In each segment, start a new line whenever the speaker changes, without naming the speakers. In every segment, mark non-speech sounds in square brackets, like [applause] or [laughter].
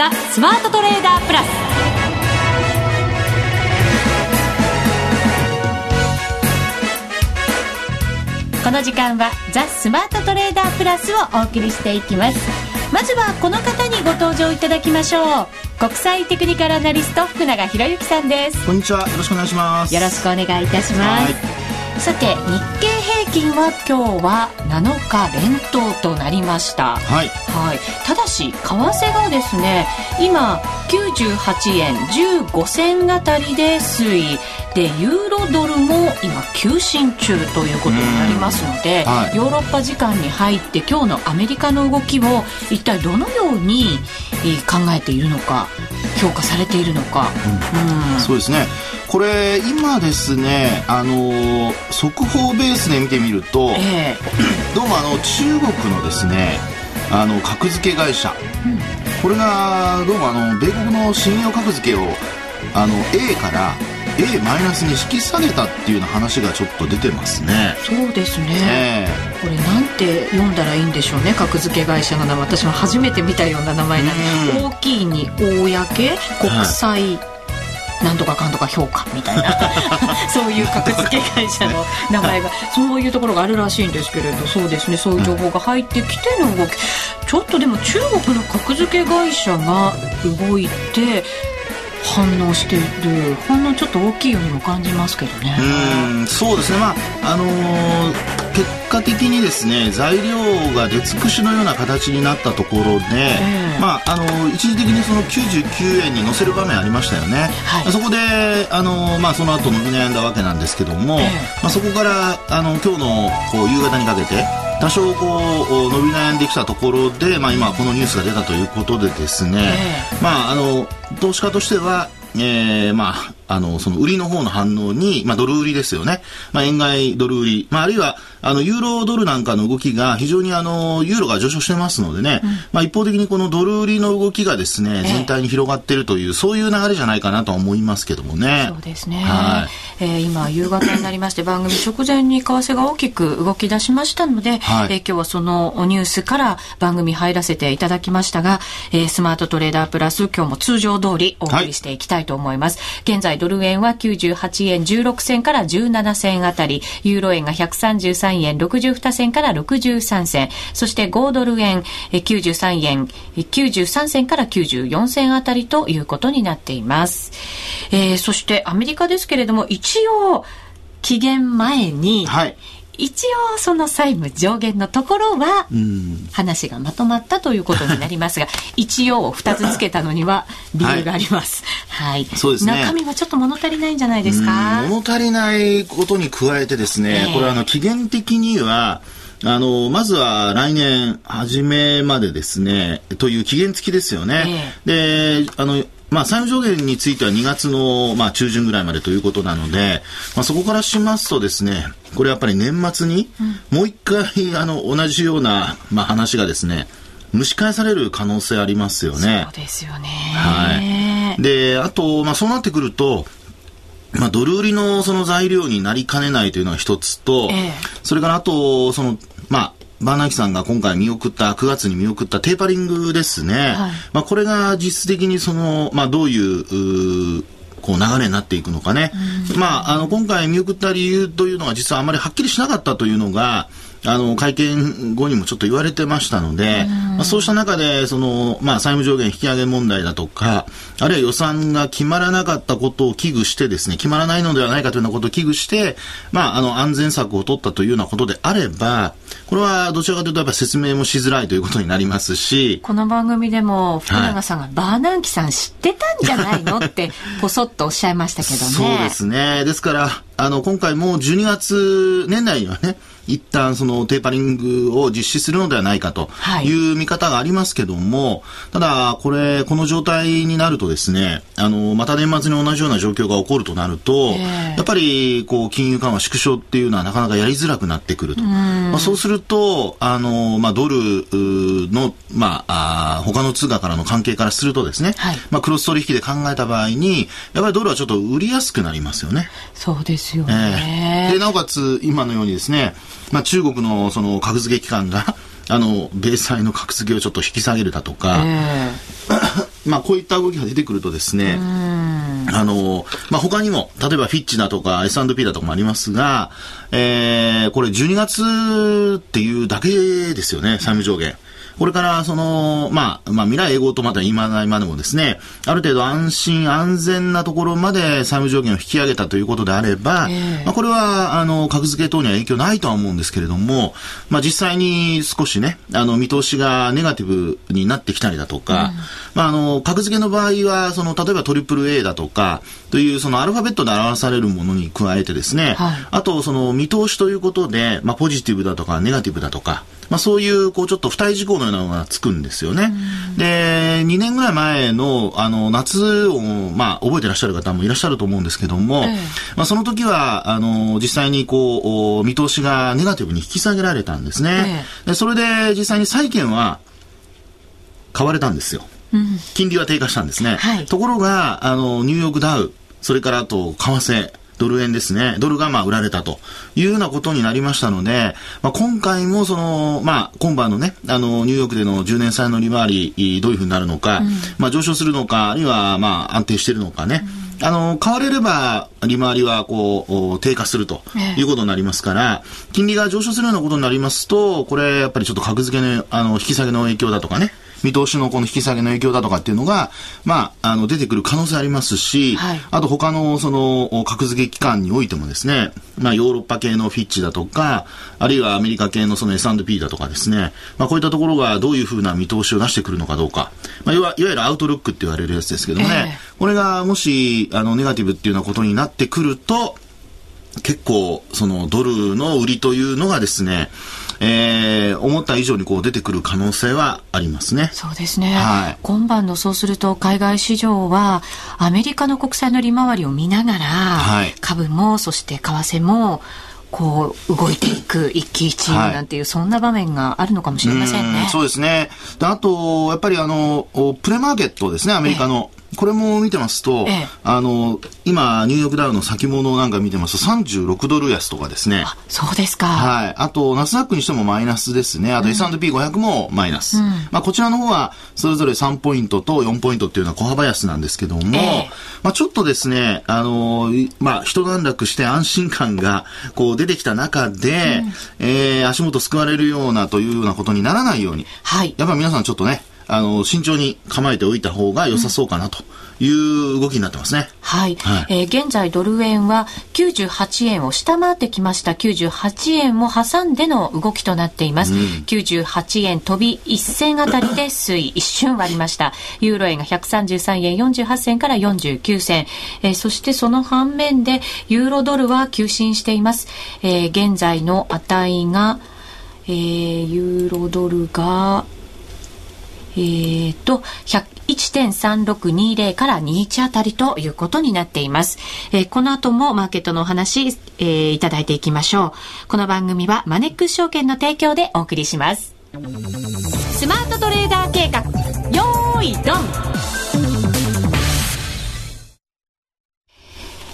ザ・スマートトレーダープラス。この時間はザ・スマートトレーダープラスをお送りしていきます。まずはこの方にご登場いただきましょう。国際テクニカルアナリスト福永博之さんです。
こんにちは。よろしくお願いします。
よろしくお願いいたします。さて日経平均は今日は7日連投となりました。
はい、
はい、ただし為替がですね今98円15銭あたりで推移。でユーロドルも今急進中ということになりますので、
はい。
ヨーロッパ時間に入って今日のアメリカの動きを一体どのようにえー考えているのか評価されているのか、うん。
そうですねこれ今ですねあのー速報ベースで見てみると、
え
どうもあの中国のですねあの格付け会社、これがどうもあの米国の信用格付けをあの A から A マイナスに引き下げたっていうような話がちょっと出てますね。
えそうですね、
え
これなんて読んだらいいんでしょうね格付け会社の名前。私も初めて見たような名前なんで。
うん。
大きいに公国際、なんとかかんとか評価みたいな。[laughs] そういう格付け会社の名前が。[laughs] そういうところがあるらしいんですけれどそうですね。そういう情報が入ってきての動き。ちょっとでも中国の格付け会社が動いて反応している。反応ちょっと大きいようにも感じますけどね。
うんそうですね。まああのー結果的にですね材料が出尽くしのような形になったところで、
え
まああのー一時的にその99円に乗せる場面ありましたよね、
はい。
そこであのーまあその後伸び悩んだわけなんですけども、
ええ。
まあ、そこからあの今日のこう夕方にかけて多少こう伸び悩んできたところで、まあ、今このニュースが出たということでですね、
え
まああの投資家としてはえー、まあ、あの、その売りの方の反応に、まあ、ドル売りですよね。まあ、円買いドル売り。まあ、あるいは、あの、ユーロドルなんかの動きが非常にあの、ユーロが上昇してますのでね、まあ、一方的にこのドル売りの動きがですね、
え
全体に広がっているという、そういう流れじゃないかなとは思いますけどもね。
そうですね、
は
えー今夕方になりまして番組直前に為替が大きく動き出しましたので、
はい。
えー今日はそのニュースから番組入らせていただきましたが、えースマートトレーダープラス今日も通常通りお送りしていきたいと思います、現在ドル円は98円16銭から17銭あたり。ユーロ円が133円62銭から63銭。そして5ドル円93円93銭から94銭あたりということになっています、えーそしてアメリカですけれども一応期限前に、
はい。
一応その債務上限のところは
うん。
話がまとまったということになりますが [laughs] 一応2つつけたのには [laughs] 理由があります、はい。
そうですね。
中身はちょっと物足りないんじゃないですか？
うん。物足りないことに加えてですね、
ええ。
これあの期限的にはあのまずは来年初めまでですねという期限付きですよね。であのまあ、債務上限については2月の、まあ、中旬ぐらいまでということなので、まあ、そこからしますとですね、これやっぱり年末に、もう一回、あの、同じような、まあ、話がですね、蒸し返される可能性ありますよね。
そうですよね
はい。で、あと、まあ、そうなってくると、まあ、ドル売りのその材料になりかねないというのが一つと、
ええ
それからあと、その、まあ、バーナーキさんが今回見送った、9月に見送ったテーパリングですね。
はい
まあ、これが実質的にその、まあ、どういう、うーこう流れになっていくのかね。まあ、あの、今回見送った理由というのが実はあまりはっきりしなかったというのが、あの、会見後にもちょっと言われてましたので、まあ、そうした中で、その、まあ、債務上限引き上げ問題だとか、あるいは予算が決まらなかったことを危惧してですね、決まらないのではないかというようなことを危惧して、まあ、あの、安全策を取ったというようなことであれば、これはどちらかというとやっぱり説明もしづらいということになりますし、
この番組でも福永さんが、バーナンキさん知ってたんじゃないの？って [laughs] ポソッとおっしゃいましたけどね。
そうですね。ですから、あの、今回も12月、年内にはね、一旦そのテーパリングを実施するのではないかと
はい。
いう見方がありますけども、ただ、これ、この状態になるとですね、あの、また年末に同じような状況が起こるとなると、
ええ。
やっぱり、こう、金融緩和縮小っていうのはなかなかやりづらくなってくると。まあ、そうすると、あの、まあ、ドルの、まあ、あー他の通貨からの関係からするとですね、
はい。
まあ、クロス取引で考えた場合に、やっぱりドルはちょっと売りやすくなりますよね。
そうですよ
え
ね
え。で、なおかつ、今のようにですね、まあ、中国のその格付け機関が、[laughs] あの、米債の格付けをちょっと引き下げるだとか、
ええ [coughs]
まあ、こういった動きが出てくるとですね、あの、まあ、他にも、例えばフィッチだとか S&P だとかもありますが、えー、これ12月っていうだけですよね、債務上限。これから、その、まあ、まあ、未来永劫とまた言いないまでもですね、ある程度安心安全なところまで債務上限を引き上げたということであれば、えー、まあ、これは、あの、格付け等には影響ないとは思うんですけれども、まあ、実際に少しね、あの、見通しがネガティブになってきたりだとか、うん、まあ、あの、格付けの場合は、その、例えばトリプル A だとか、という、そのアルファベットで表されるものに加えてですね、はい、あと、その、見通しということで、まあ、ポジティブだとか、ネガティブだとか、まあ、そういう、こう、ちょっと付帯事項のなのがつくんですよね。で、2年ぐらい前の、あの、夏を、まあ、覚えてらっしゃる方もいらっしゃると思うんですけども、えまあ、その時は、あの、実際に、こう、見通しがネガティブに引き下げられたんですね。えでそれで、実際に債券は、買われたんですよ。金利は低下したんですね。はい、ところが、あの、ニューヨークダウ、それからあと、為替、ドル円ですね。ドルがまあ売られたというようなことになりましたので、まあ、今回もその、まあ、今晩のね、あの、ニューヨークでの10年債の利回り、どういうふうになるのか、うん、まあ、上昇するのか、あるいはまあ、安定しているのかね。うん、あの、買われれば、利回りはこう、低下するということになりますから、金利が上昇するようなことになりますと、これ、やっぱりちょっと格付けの、あの、引き下げの影響だとかね、見通しのこの引き下げの影響だとかっていうのが、まあ、あの、出てくる可能性ありますし、はい、あと他のその、格付け機関においてもですね、まあ、ヨーロッパ系のフィッチだとか、あるいはアメリカ系のその S&P だとかですね、まあ、こういったところがどういうふうな見通しを出してくるのかどうか、まあ、いわいわゆるアウトルックって言われるやつですけどね、えー、これがもし、あの、ネガティブっていうようなことになってくると、結構、そのドルの売りというのがですね、えー、思った以上にこう出てくる可能性はありますね。
そうですね。はい、今晩のそうすると海外市場はアメリカの国債の利回りを見ながら、はい、株もそして為替もこう動いていく一喜一憂なんていう、はい、そんな場面があるのかもしれませんね。
そうですね。あと、やっぱりあの、プレマーケットですね、アメリカの。これも見てますと、ええ、あの、今、ニューヨークダウの先物なんか見てますと、36ドル安とかですね。
そうですか。
はい。あと、ナスダックにしてもマイナスですね。あと、S&P500 もマイナス。うん、まあ、こちらの方は、それぞれ3ポイントと4ポイントっていうのは小幅安なんですけども、え、まあ、ちょっとですね、あの、まあ、一段落して安心感が、こう、出てきた中で、うん、えー、足元救われるようなというようなことにならないように、はい。やっぱ皆さんちょっとね、あの、慎重に構えておいた方が良さそうかなという動きになってますね。
はい。はい、えー、現在ドル円は98円を下回ってきました。98円も挟んでの動きとなっています。うん、98円飛び1銭あたりで推移、一瞬割りました。ユーロ円が133円48銭から49銭。えー、そしてその反面で、ユーロドルは急進しています。えー、現在の値が、えー、ユーロドルが、えーと、1.3620から21あたりということになっています。えー、この後もマーケットのお話、えー、いただいていきましょう。この番組はマネックス証券の提供でお送りします。スマートトレーダー計画、よーいドン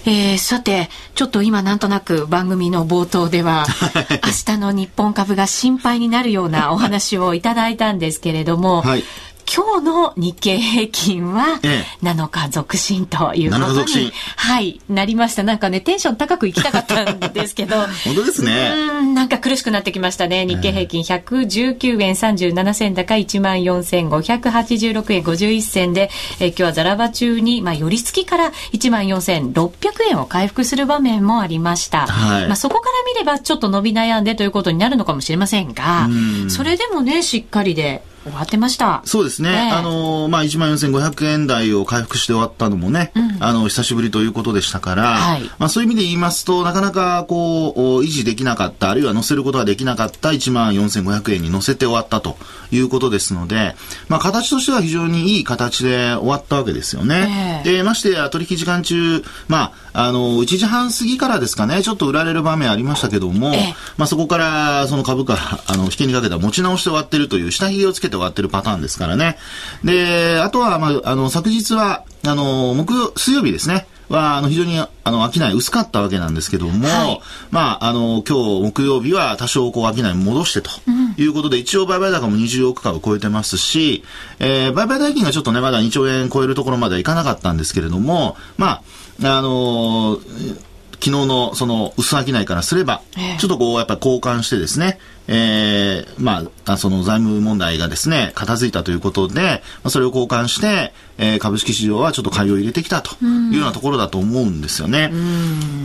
えー、さて、ちょっと今なんとなく番組の冒頭では、[laughs] 明日の日本株が心配になるようなお話をいただいたんですけれども、はい今日の日経平均は7日続伸ということに、はい、なりました。なんかね、テンション高くいきたかったんですけど、[laughs]
本当ですね。
うん、なんか苦しくなってきましたね。日経平均119円37銭高14,586円51銭で、え今日はザラバ中に、まあ、寄り付きから14,600円を回復する場面もありました。はい、まあ、そこから見ればちょっと伸び悩んでということになるのかもしれませんが、それでもね、しっかりで、終わってました。
そうですね。ねあの、まあ、1万4500円台を回復して終わったのもね、うん、あの、久しぶりということでしたから、はい、まあ、そういう意味で言いますと、なかなかこう、維持できなかった、あるいは乗せることができなかった1万4500円に乗せて終わったということですので、まあ、形としては非常にいい形で終わったわけですよね。えー、で、ましてや取引時間中、まあ、あの、1時半過ぎからですかね、ちょっと売られる場面ありましたけども、えー、まあ、そこから、その株価、あの、引きにかけた持ち直して終わってるという、下髭をつけて終わってるパターンですからね。で、あとは、まあ、あの、昨日は、あの、木、水曜日ですね。は、あの、非常に、あの、商い薄かったわけなんですけども、はい、まあ、あの、今日木曜日は多少、こう、商い戻してということで、うん、一応売買高も20億株超えてますし、えー、売買代金がちょっとね、まだ2兆円超えるところまではいかなかったんですけれども、まあ、あのー昨日のその薄商いからすれば、ちょっとこうやっぱり交換してですね、えー、まあ、その財務問題がですね、片付いたということで、まあ、それを交換して、えー、株式市場はちょっと買いを入れてきたというようなところだと思うんですよね。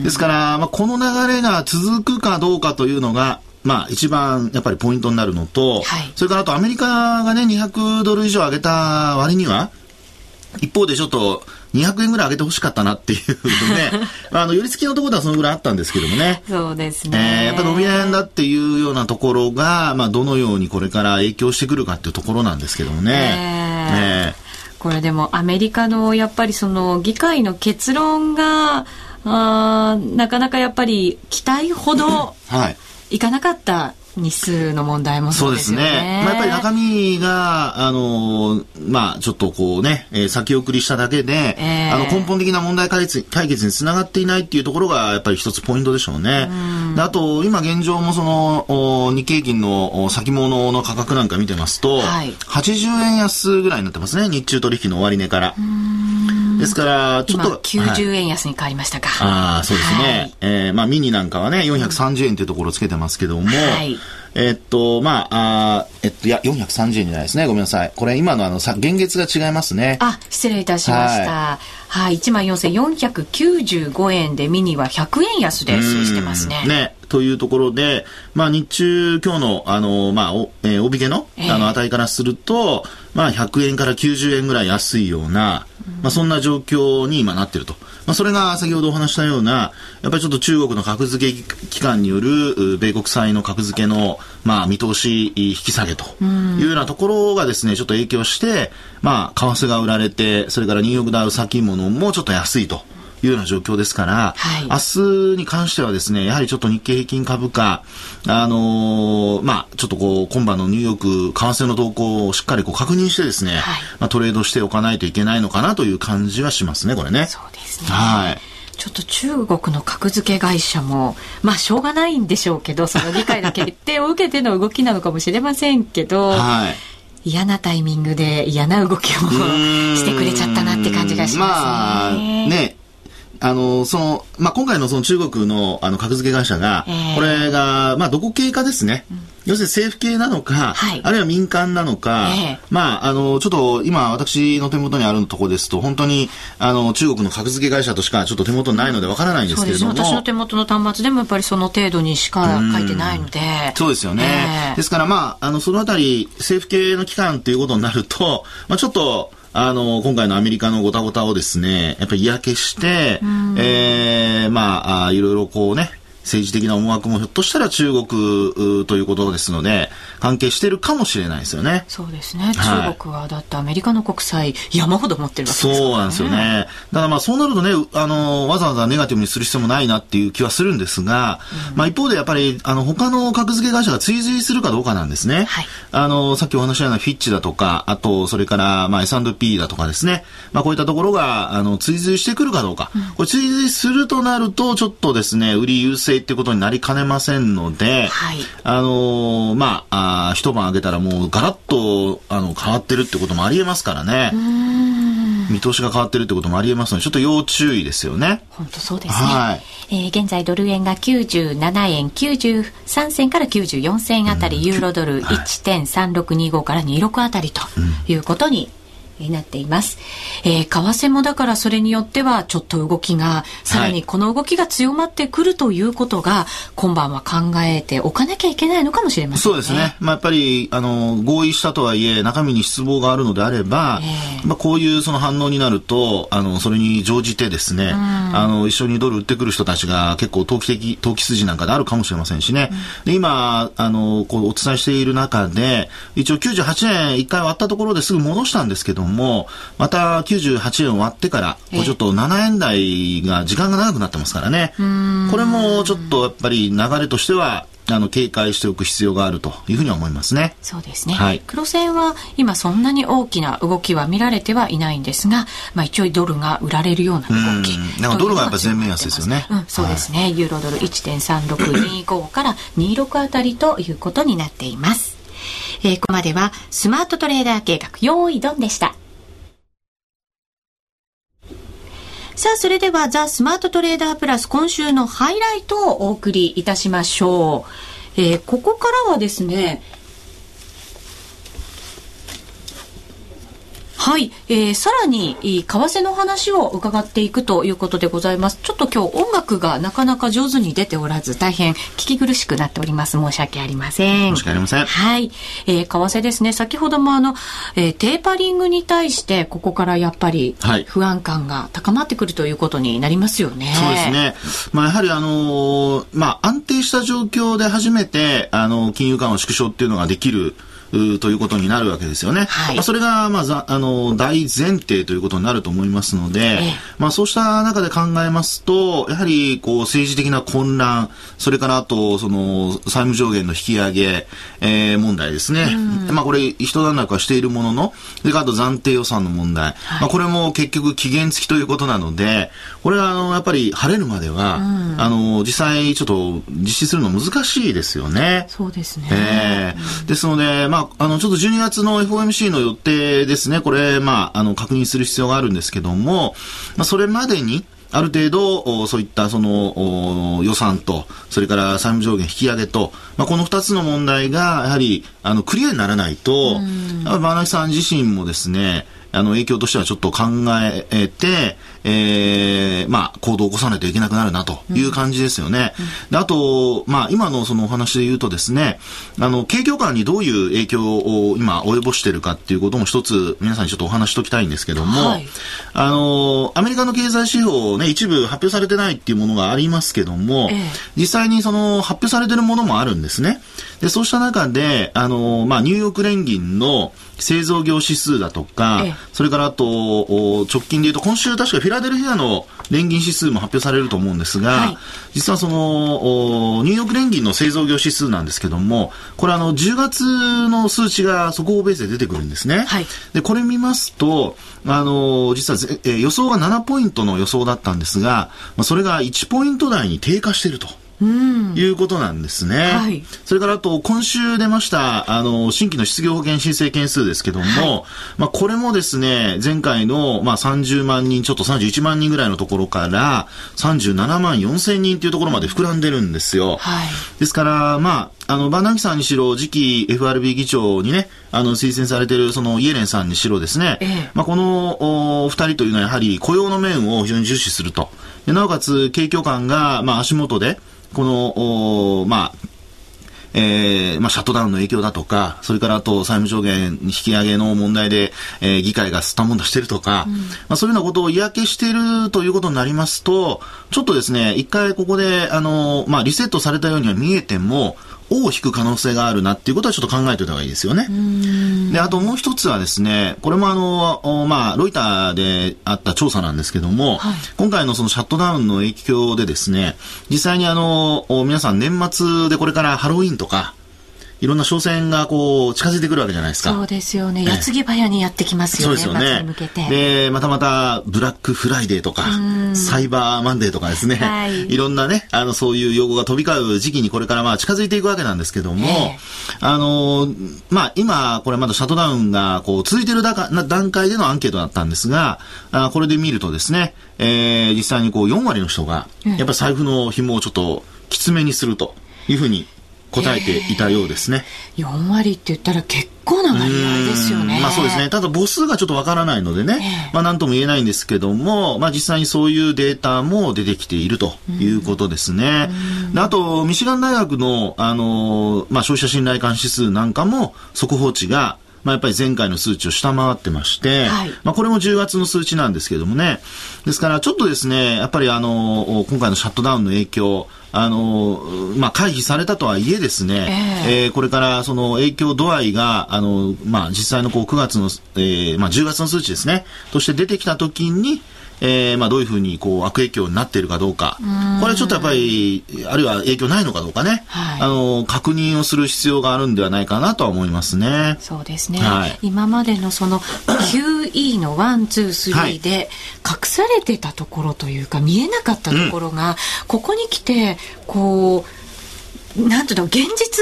ですから、まあ、この流れが続くかどうかというのが、まあ、一番やっぱりポイントになるのと、はい、それからあとアメリカがね、200ドル以上上げた割には、一方でちょっと200円ぐらい上げてほしかったなっていうね、[laughs] あの、寄り付きのところではそのぐらいあったんですけどもね。
そうですね。
えー、やっぱ伸び悩んだっていうようなところが、まあ、どのようにこれから影響してくるかっていうところなんですけどもね。え
ー、えー、これでもアメリカのやっぱりその議会の結論が、あなかなかやっぱり期待ほどいかなかった日数の問題もそうですね。すね。
まあ、やっぱり中身が、あの、まあ、ちょっとこうね、えー、先送りしただけで、えー、あの、根本的な問題解決解決につながっていないっていうところが、やっぱり一つポイントでしょうね。うであと、今現状もその、日経平均の先物の価格なんか見てますと、はい、80円安ぐらいになってますね。日中取引の終値から。ですから、ちょっと。
90円安に変わりましたか。
はい、ああ、そうですね。はい、えー、まあ、ミニなんかはね、430円というところをつけてますけども、はい、えっと、まあ、あえっと、いや、430円じゃないですね。ごめんなさい。これ、今のあの、さ、現月が違いますね。
あ、失礼いたしました。はい、1万4495円で、ミニは100円安で推移してますね。
ね。というところで、まあ、日中、今日の、あの、まあ、お、えー、帯毛の、あの、値からすると、まあ、100円から90円ぐらい安いような、まあ、そんな状況に今なっていると。まあ、それが先ほどお話したような、やっぱりちょっと中国の格付け機関による米国債の格付けの、まあ、見通し引き下げというようなところがですね、ちょっと影響して、まあ、為替が売られて、それからニューヨークダウ先物もちょっと安いと。いうような状況ですから、はい、明日に関してはですね、やはりちょっと日経平均株価、あのー、まあ、ちょっとこう、今晩のニューヨーク為替の動向をしっかりこう確認してですね、はい、まあ、トレードしておかないといけないのかなという感じはしますね、これね。
そうですね。はい。ちょっと中国の格付け会社も、まあ、しょうがないんでしょうけど、その議会の決定を受けての動きなのかもしれませんけど、はい、嫌なタイミングで嫌な動きをしてくれちゃったなって感じがしますね。まあ、ね、
あの、その、まあ、今回のその中国のあの格付け会社が、これが、まあ、どこ系かですね。うん、要するに政府系なのか、はい、あるいは民間なのか、えー、まあ、あの、ちょっと今私の手元にあるところですと、本当に、あの、中国の格付け会社としかちょっと手元にないのでわからないんですけれども。
私の手元の端末でもやっぱりその程度にしか書いてないので。
そうですよね。えー、ですからまあ、あの、そのあたり、政府系の機関ということになると、まあ、ちょっと、あの、今回のアメリカのごたごたをですね、やっぱり嫌気して、えー、まあ、いろいろこうね、政治的な思惑もひょっとしたら中国ということですので、関係してるかもしれないですよね。
そうですね。中国はだってアメリカの国債山ほど持ってるわけですから、ね、
そうなんですよね。だからまあそうなるとね、あの、わざわざネガティブにする必要もないなっていう気はするんですが、うん、まあ一方でやっぱり、あの、他の格付け会社が追随するかどうかなんですね。はい。あの、さっきお話したようなフィッチだとか、あと、それからまあ S&P だとかですね。まあこういったところが、あの、追随してくるかどうか。うん、これ追随するとなると、ちょっとですね、売り優勢ってことになりかねませんので、はい、あのまあ、あ一晩上げたらもうガラッとあの変わってるってこともありえますからね。見通しが変わってるってこともありえますので、ちょっと要注意ですよね。
本当そうですね。はい。えー、現在ドル円が97円93銭から94銭あたり、うん、ユーロドル1.3625から26あたりということにになっています。えー、為替もだからそれによってはちょっと動きが、さらにこの動きが強まってくるということが、今晩は考えておかなきゃいけないのかもしれませんね。
そうですね。まあ、やっぱり、あの、合意したとはいえ、中身に失望があるのであれば、えー、まあ、こういうその反応になると、あの、それに乗じてですね、あの、一緒にドル売ってくる人たちが結構投機的、投機筋なんかであるかもしれませんしね。うん、で、今、あの、こう、お伝えしている中で、一応98年一回割ったところですぐ戻したんですけども、も、また98円割ってから、ちょっと7円台が時間が長くなってますからね。これもちょっとやっぱり流れとしては、あの、警戒しておく必要があるというふうに思いますね。
そうですね。はい、黒線は今そんなに大きな動きは見られてはいないんですが、まあ一応ドルが売られるような動き。
なんかドルがやっぱ全面安ですよね。
うん、そうですね。はい、ユーロドル1.3625から26あたりということになっています。えー、ここまではスマートトレーダー計画、用意ドンでした。さあ、それではザ・スマートトレーダープラス今週のハイライトをお送りいたしましょう。えー、ここからはですね、はい、えー、さらに為替の話を伺っていくということでございます。ちょっと今日音楽がなかなか上手に出ておらず大変聞き苦しくなっております。申し訳ありません。
申し訳ありません。
はい、えー、為替ですね。先ほどもあの、えー、テーパリングに対してここからやっぱり不安感が高まってくるということになりますよね。
そうですね。まあやはりあのー、まあ安定した状況で初めてあの金融緩和縮小っていうのができる。ということになるわけですよね。はい、まあ、それが、まあ、あの、大前提ということになると思いますので、えまあ、そうした中で考えますと、やはり、こう、政治的な混乱、それからあと、その、債務上限の引き上げ、えー、問題ですね。まあ、これ、一段落はしているものの、それからあと暫定予算の問題。はい、まあ、これも結局期限付きということなので、これは、あの、やっぱり晴れるまでは、あの、実際、ちょっと実施するの難しいですよね。
そうですね。
えー、ですので、まあ、あ、の、ちょっと12月の FOMC の予定ですね、これ、まあ、あの、確認する必要があるんですけども、まあ、それまでに、ある程度、そういったその予算と、それから債務上限引き上げと、まあ、この2つの問題が、やはり、あの、クリアにならないと、バーナキさん自身もですね、あの、影響としてはちょっと考えて、えー、まあ、行動を起こさないといけなくなるなという感じですよね。うん、あと、まあ、今のそのお話で言うとですね、あの、景況感にどういう影響を今及ぼしているかっていうことも一つ皆さんにちょっとお話しときたいんですけども、はい、あの、アメリカの経済指標ね、一部発表されてないっていうものがありますけども、ええ、実際にその発表されてるものもあるんですね。で、そうした中で、あの、まあ、ニューヨーク連銀の製造業指数だとか、ええ、それからあと、直近で言うと、今週確かフィラデルフィアの連銀指数も発表されると思うんですが、はい、実はその、ニューヨーク連銀の製造業指数なんですけども、これあの、10月の数値が速報ベースで出てくるんですね。はい、で、これ見ますと、あの、実は、え予想が7ポイントの予想だったんですが、まあ、それが1ポイント台に低下していると。いうことなんですね。はい、それからあと、今週出ました、あの、新規の失業保険申請件数ですけども、はい、まあ、これもですね、前回の、まあ、30万人、ちょっと31万人ぐらいのところから、37万4千人というところまで膨らんでるんですよ。はい、ですから、まあ、あの、バーナンキさんにしろ、次期 FRB 議長にね、あの、推薦されている、その、イエレンさんにしろですね、ええ、まあ、この、お二人というのはやはり雇用の面を非常に重視すると。なおかつ、景況感が、まあ、足元で、この、まあ、えー、まあ、シャットダウンの影響だとか、それからあと債務上限引き上げの問題で、えー、議会が吸ったもんだしてるとか、うん、まあ、そういうようなことを嫌気しているということになりますと、ちょっとですね、一回ここで、あの、まあ、リセットされたようには見えても、尾を引く可能性があるなっていうことはちょっと考えておいた方がいいですよね。で、あともう一つはですね、これもあの、まあ、ロイターであった調査なんですけども、はい、今回のそのシャットダウンの影響でですね、実際にあの、皆さん年末でこれからハロウィンとか、いろんな商戦がこう近づいてくるわけじゃないですか。
そうですよね。矢継ぎ早にやってきますよね。
そうですよね。で、またまたブラックフライデーとか、サイバーマンデーとかですね、はい、いろんなね、あの、そういう用語が飛び交う時期にこれからまあ近づいていくわけなんですけども、あの、まあ今、これまだシャットダウンがこう続いている段階でのアンケートだったんですが、あこれで見るとですね、えー、実際にこう4割の人が、やっぱり財布の紐をちょっときつめにするというふうに答えていたようですね。
えー、4割って言ったら結構な割合ですよね。
まあそうですね。ただ母数がちょっとわからないのでね、えー、まあ何とも言えないんですけども、まあ実際にそういうデータも出てきているということですね。であと、ミシガン大学の、あの、まあ消費者信頼感指数なんかも速報値がまあ、やっぱり前回の数値を下回ってまして、はい、まあ、これも10月の数値なんですけどもね。ですから、ちょっとですね、やっぱりあの、今回のシャットダウンの影響、あの、まあ、回避されたとはいえですね、えー、えー、これからその影響度合いが、あの、まあ、実際のこう9月の、えー、まあ、10月の数値ですね、として出てきたときに、えー、まあどういうふうにこう悪影響になっているかどうか、これちょっとやっぱり、あるいは影響ないのかどうかね、はい、あの、確認をする必要があるんではないかなとは思いますね。
そうですね。はい、今までのその QE の1、2、3で隠されてたところというか、見えなかったところが、うん、ここに来て、こう、なんていうの現実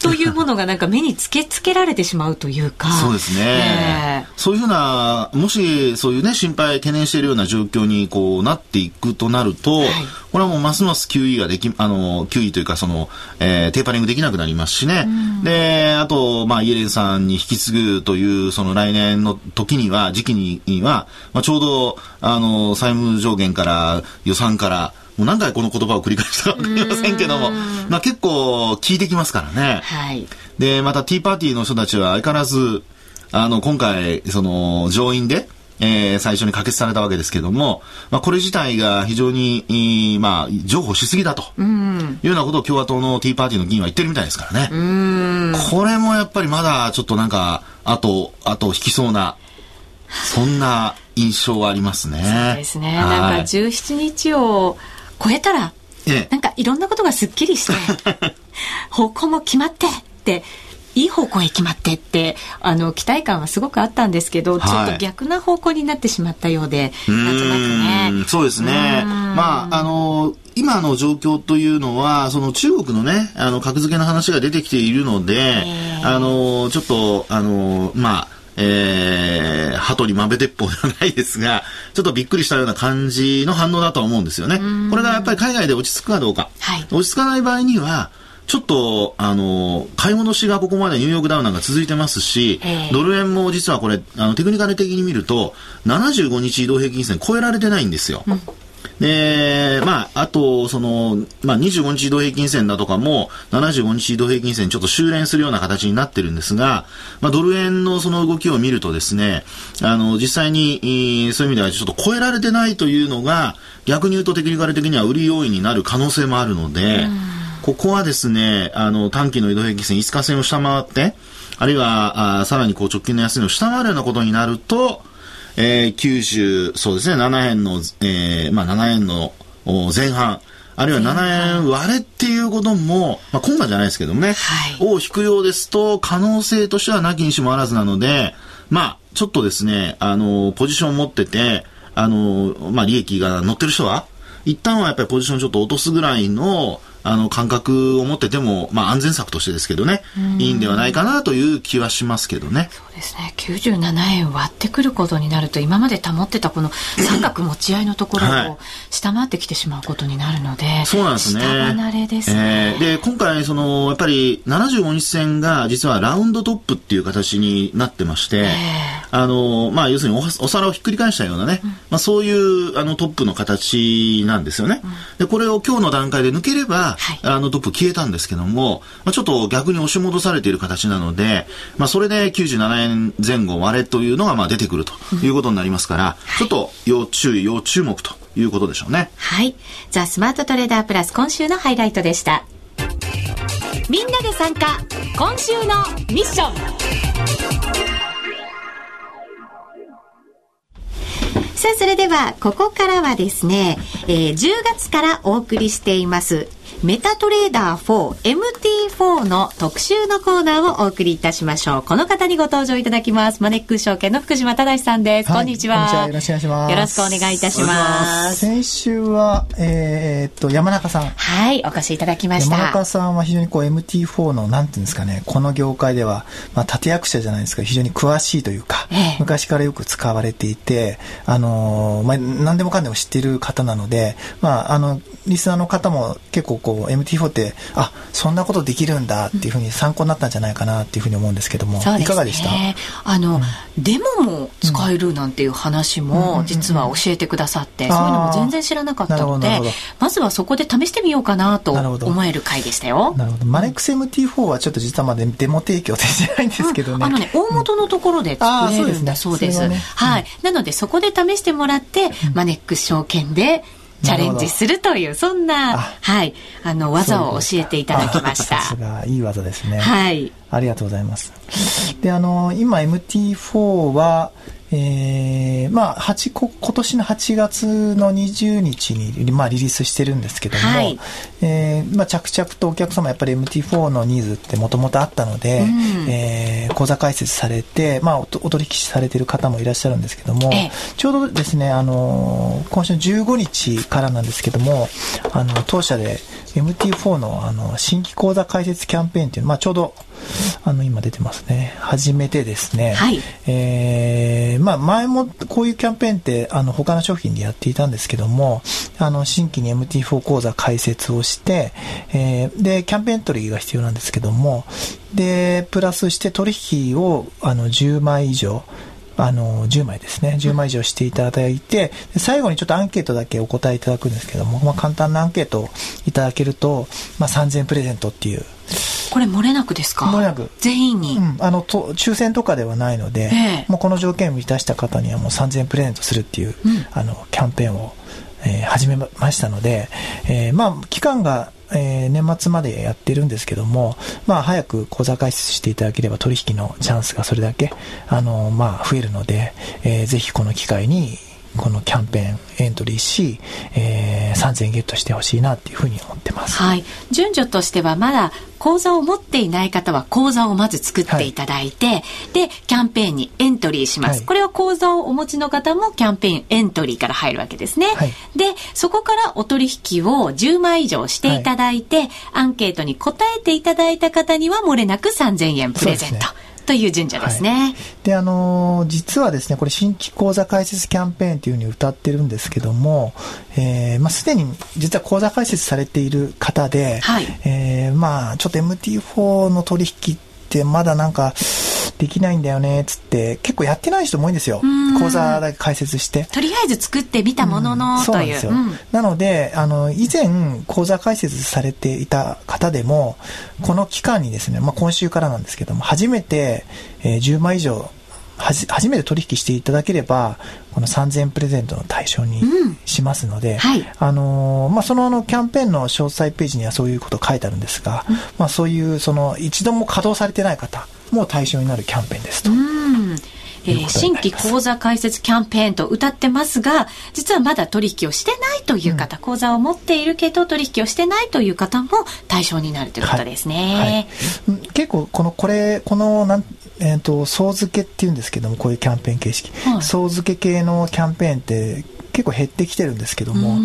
というものがなんか目につけつけられてしまうというか。
そうですね、え。ー、そういうふうなもしそういうね心配懸念しているような状況にこうなっていくとなると、はい、これはもうますます QE ができあの QE というかその、えー、テーパリングできなくなりますしね、うん、であとまあイエレンさんに引き継ぐというその来年の時には時期には、まあ、ちょうどあの債務上限から予算からもう何回この言葉を繰り返したか分かりませんけども、まあ結構効いてきますからね。はい。で、またティーパーティーの人たちは相変わらず、あの、今回、その、上院で、えー、最初に可決されたわけですけども、まあ、これ自体が非常に、まあ、譲歩しすぎだと、いうようなことを共和党のティーパーティーの議員は言ってるみたいですからね。これもやっぱりまだちょっとなんか、あと、あと引きそうな、そんな印象はありますね。
そうですね。なんか17日を、超えたら、ええ、なんかいろんなことがすっきりして、[laughs] 方向も決まってって、いい方向へ決まってって、あの、期待感はすごくあったんですけど、はい、ちょっと逆な方向になってしまったようで、なんとなくね。
そうですね。まあ、あの、今の状況というのは、その中国のね、あの、格付けの話が出てきているので、えー、あの、ちょっと、あの、まあ、えー、鳩に豆鉄砲ではないですが、ちょっとびっくりしたような感じの反応だとは思うんですよね。これがやっぱり海外で落ち着くかどうか。はい、落ち着かない場合には、ちょっと、あの、買い戻しがここまでニューヨークダウンなんか続いてますし、ドル円も実はこれ、あの、テクニカル的に見ると、75日移動平均線超えられてないんですよ。うんで、まあ、あと、その、まあ、25日移動平均線だとかも、75日移動平均線ちょっと修練するような形になってるんですが、まあ、ドル円のその動きを見るとですね、あの、実際に、そういう意味ではちょっと超えられてないというのが、逆に言うとテクニカル的には売り要因になる可能性もあるので、ここはですね、あの、短期の移動平均線5日線を下回って、あるいは、あさらにこう直近の安値を下回るようなことになると、えー、90、そうですね、7円の、えー、まあ7円の前半、あるいは7円割れっていうことも、まあ、今回じゃないですけどもね、はい、を引くようですと、可能性としてはなきにしもあらずなので、まあ、ちょっとですね、あの、ポジションを持ってて、あの、まあ、利益が乗ってる人は、一旦はやっぱりポジションちょっと落とすぐらいの、あの、感覚を持ってても、まあ、安全策としてですけどね、いいんではないかなという気はしますけどね。
そうですね。97円割ってくることになると、今まで保ってたこの [clears throat] 三角持ち合いのところを下回ってきてしまうことになるので、は
い、そうなんですね。下
離れですね。
えー、で、今回、その、やっぱり75日線が実はラウンドトップっていう形になってまして、えー、あの、まあ、要するにおお皿をひっくり返したようなね、うん、まあ、そういうあのトップの形なんですよね。うん、で、これを今日の段階で抜ければ、はい、あのトップ消えたんですけども、まあ、ちょっと逆に押し戻されている形なので、まあ、それで97円前後割れというのがまあ出てくるということになりますから、ちょっと要注意、要注目ということでしょうね。
はい。ザ・スマートトレーダープラス今週のハイライトでした。みんなで参加今週のミッションさあ、それでは、ここからはですね、えー、10月からお送りしています、メタトレーダー 4MT4 の特集のコーナーをお送りいたしましょう。この方にご登場いただきます。マネックス証券の福島正さんです、はい、こんにちは。
よろしくお願いします。
よろしくお願いいたします。
先週は、えー、っと、山中さん。
はい、お越しいただきました。
山中さんは非常にこう MT4 の、なんていうんですかね、この業界では、まあ、立役者じゃないですか、非常に詳しいというか、ええ、昔からよく使われていて、あのー、まあ、何でもかんでも知っている方なので、まあ、あの、リスナーの方も結構こう MT4 ってあそんなことできるんだっていうふうに参考になったんじゃないかなっていうふうに思うんですけども、ね、いかがでした？
あの、うん、デモも使えるなんていう話も実は教えてくださって、うん、そういうのも全然知らなかったのでまずはそこで試してみようかなと思える回でしたよ。
なるほど。マレックス MT4 はちょっと実はまだデモ提供できてないんですけどね、うん、
あのね大元のところで作れるんだそうです、ね、はい、なのでそこで試してもらって、マネックス証券でチャレンジするという、そんな、はい、あの、技を教えていただきました。
さすが、いい技ですね。はい。ありがとうございます。で、あの、今 MT4 は、えー、まあ、8こ、今年の8月の20日に、まあ、リリースしてるんですけども、はい、えー、まあ、着々とお客様やっぱり MT4 のニーズってもともとあったので、うん、えー、講座開設されて、まあお、お取引されてる方もいらっしゃるんですけども、ちょうどですね、あの、今週の15日からなんですけども、あの、当社で MT4 のあの新規講座開設キャンペーンっていうの、まあ、ちょうどあの、今出てますね。初めてですね。はい。えー、まあ、前もこういうキャンペーンって、あの、他の商品でやっていたんですけども、あの、新規に MT4 講座開設をして、えー、で、キャンペーンエントリーが必要なんですけども、で、プラスして取引を、あの、10枚以上、あの、10枚ですね。10枚以上していただいて、最後にちょっとアンケートだけお答えいただくんですけども、まあ、簡単なアンケートをいただけると、まあ、3000プレゼントっていう。
これ漏れなくですか？
漏れなく。
全員に、う
ん、あの、と、抽選とかではないので、えー、もうこの条件を満たした方にはもう3000プレゼントするっていう、うん、あの、キャンペーンを、えー、始めましたので、えー、まあ、期間がえー、年末までやってるんですけども、まあ、早く口座開設していただければ取引のチャンスがそれだけ、あの、まあ、増えるので、えー、ぜひこの機会に、このキャンペーンエントリーし、えー、3000円ゲットしてほしいなっていうふうに思ってます。
はい。順序としてはまだ口座を持っていない方は口座をまず作っていただいて、はい、で、キャンペーンにエントリーします。はい、これは口座をお持ちの方もキャンペーンエントリーから入るわけですね。はい、で、そこからお取引を10枚以上していただいて、アンケートに答えていただいた方には漏れなく3000円プレゼント。という神社ですね。はい、
で、あのー、実はですね、これ新規講座開設キャンペーンというふうに歌ってるんですけども、えー、まあ、すでに実は講座開設されている方で、はい、えー、まあ、ちょっと MT4 の取引ってまだなんか、できないんだよね、つって、結構やってない人も多いんですよ。講座だけ開設して。
とりあえず作ってみたものの、
そうなんですよ。なので、あの、以前、講座開設されていた方でも、この期間にですね、まあ今週からなんですけども、初めて、えー、10万以上はじ初めて取引していただければこの3000プレゼントの対象にしますので、うんはい、あのまあ、そのあのキャンペーンの詳細ページにはそういうこと書いてあるんですが、うん、まあ、そういうその一度も稼働されてない方も対象になるキャンペーンですと。
うん。えー、新規口座開設キャンペーンと歌ってますが、実はまだ取引をしてないという方、うん、口座を持っているけど取引をしてないという方も対象になるということですね。
はいはい、結構このこれこのなんえーと、総付けっていうんですけどもこういうキャンペーン形式、はい、総付け系のキャンペーンって結構減ってきてるんですけども、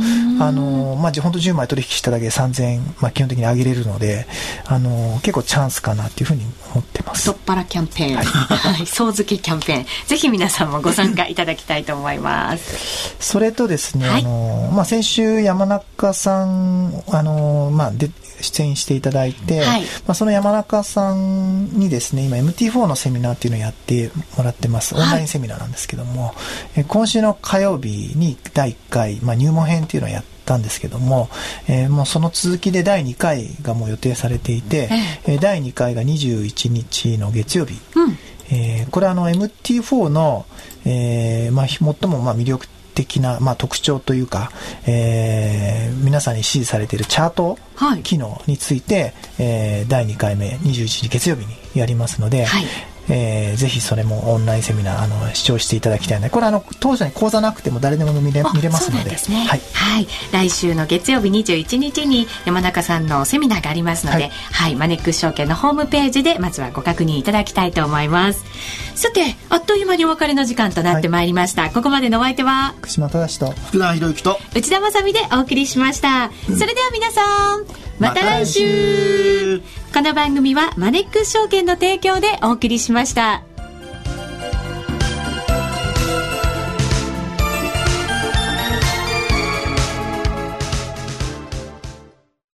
あの、まあ、本当10枚取引しただけで3000円、まあ、基本的に上げれるので、あの、結構チャンスかなっていうふうに思ってます。
太っ腹キャンペーン。はい。総付けキャンペーン。ぜひ皆さんもご参加いただきたいと思います。
それとですね、はい、あの、まあ、先週山中さん、あの、まあ、で、出演していただいて、はい、まあ、その山中さんにですね今 MT4 のセミナーっていうのをやってもらってますオンラインセミナーなんですけども、はい、今週の火曜日に第1回、まあ、入門編っていうのをやったんですけども、えー、もうその続きで第2回がもう予定されていて、えー、第2回が21日の月曜日、うん、えー、これはあの MT4 の、えーまあ、最もまあ魅力的な、まあ、特徴というか、えー、皆さんに支持されているチャート機能について、はい、えー、第2回目21日月曜日にやりますので、はい、えー、ぜひそれもオンラインセミナーあの視聴していただきたいのでこれあの当社に講座なくても誰でも見れ見れますので、ね、
はい、はい、来週の月曜日21日に山中さんのセミナーがありますので、はい、はい、マネックス証券のホームページでまずはご確認いただきたいと思います。さてあっという間にお別れの時間となってまいりました、はい、ここまでのお相手は？
福島正と。
福田博之と。
内田まさでお送りしました、うん、それでは皆さんまた来週。この番組はマネックス証券の提供でお送りしました。